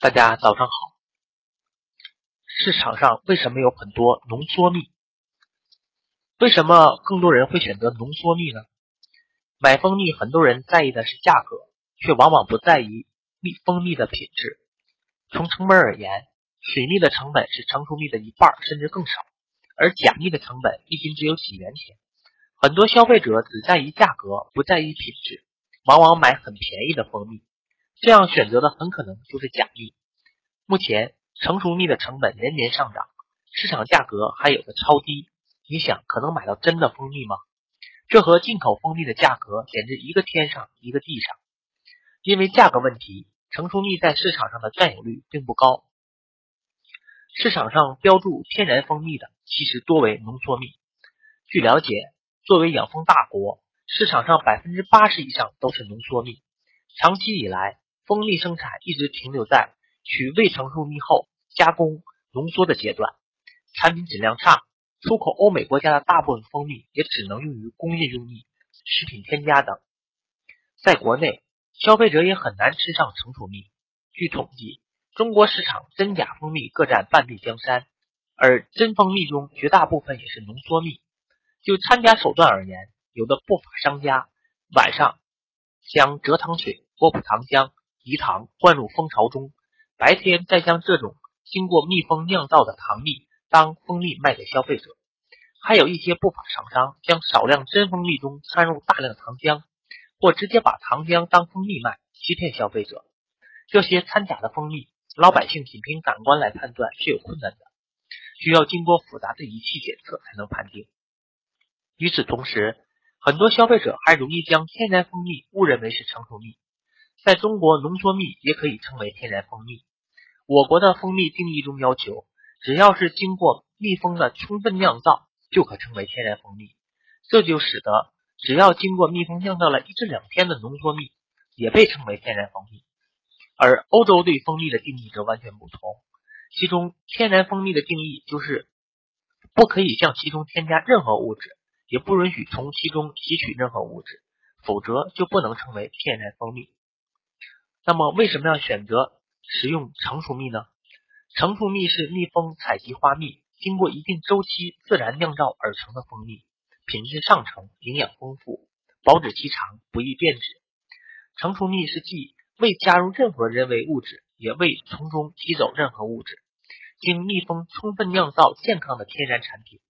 大家早上好。市场上为什么有很多浓缩蜜？为什么更多人会选择浓缩蜜呢？买蜂蜜，很多人在意的是价格，却往往不在意蜜蜂蜜的品质。从成本而言，水蜜的成本是成熟蜜的一半甚至更少，而假蜜的成本一斤只有几元钱。很多消费者只在意价格，不在意品质，往往买很便宜的蜂蜜。这样选择的很可能就是假蜜。目前成熟蜜的成本年年上涨，市场价格还有的超低。你想可能买到真的蜂蜜吗？这和进口蜂蜜的价格简直一个天上一个地上。因为价格问题，成熟蜜在市场上的占有率并不高。市场上标注天然蜂蜜的，其实多为浓缩蜜。据了解，作为养蜂大国，市场上百分之八十以上都是浓缩蜜。长期以来，蜂蜜生产一直停留在取未成熟蜜后加工浓缩的阶段，产品质量差。出口欧美国家的大部分蜂蜜也只能用于工业用蜜、食品添加等。在国内，消费者也很难吃上成熟蜜。据统计，中国市场真假蜂蜜各占半壁江山，而真蜂蜜中绝大部分也是浓缩蜜。就掺加手段而言，有的不法商家晚上将蔗糖水、波普糖浆。饴糖灌入蜂巢中，白天再将这种经过蜜蜂酿造的糖蜜当蜂蜜卖给消费者。还有一些不法厂商将少量真蜂蜜中掺入大量糖浆，或直接把糖浆当蜂蜜卖，欺骗消费者。这些掺假的蜂蜜，老百姓仅凭感官来判断是有困难的，需要经过复杂的仪器检测才能判定。与此同时，很多消费者还容易将天然蜂蜜误认为是成熟蜜。在中国，浓缩蜜也可以称为天然蜂蜜。我国的蜂蜜定义中要求，只要是经过蜜蜂的充分酿造，就可称为天然蜂蜜。这就使得只要经过蜜蜂酿造了一至两天的浓缩蜜，也被称为天然蜂蜜。而欧洲对蜂蜜的定义则完全不同，其中天然蜂蜜的定义就是不可以向其中添加任何物质，也不允许从其中提取任何物质，否则就不能称为天然蜂蜜。那么为什么要选择食用成熟蜜呢？成熟蜜是蜜蜂采集花蜜，经过一定周期自然酿造而成的蜂蜜，品质上乘，营养丰富，保质期长，不易变质。成熟蜜是既未加入任何人为物质，也未从中吸走任何物质，经蜜蜂充分酿造健康的天然产品，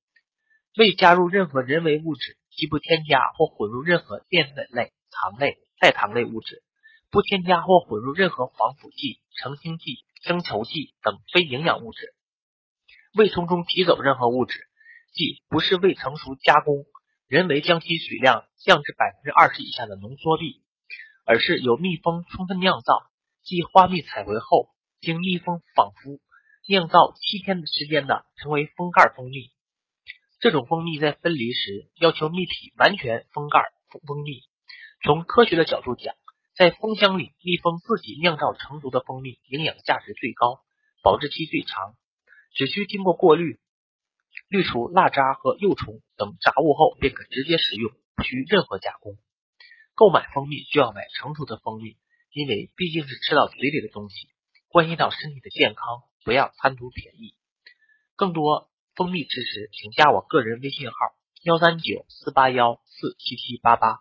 未加入任何人为物质，既不添加或混入任何淀粉类、糖类、代糖类物质。不添加或混入任何防腐剂、澄清剂、增稠剂等非营养物质，未从中提走任何物质，即不是未成熟加工，人为将其水量降至百分之二十以下的浓缩蜜，而是由蜜蜂充分酿造，即花蜜采回后，经蜜蜂仿佛酿造七天的时间的，成为封盖蜂蜜。这种蜂蜜在分离时要求蜜体完全封盖封蜂蜜。从科学的角度讲。在蜂箱里，蜜蜂自己酿造成熟的蜂蜜，营养价值最高，保质期最长。只需经过过滤，滤除蜡渣和幼虫等杂物后，便可直接食用，不需任何加工。购买蜂蜜就要买成熟的蜂蜜，因为毕竟是吃到嘴里的东西，关系到身体的健康，不要贪图便宜。更多蜂蜜知识，请加我个人微信号：幺三九四八幺四七七八八。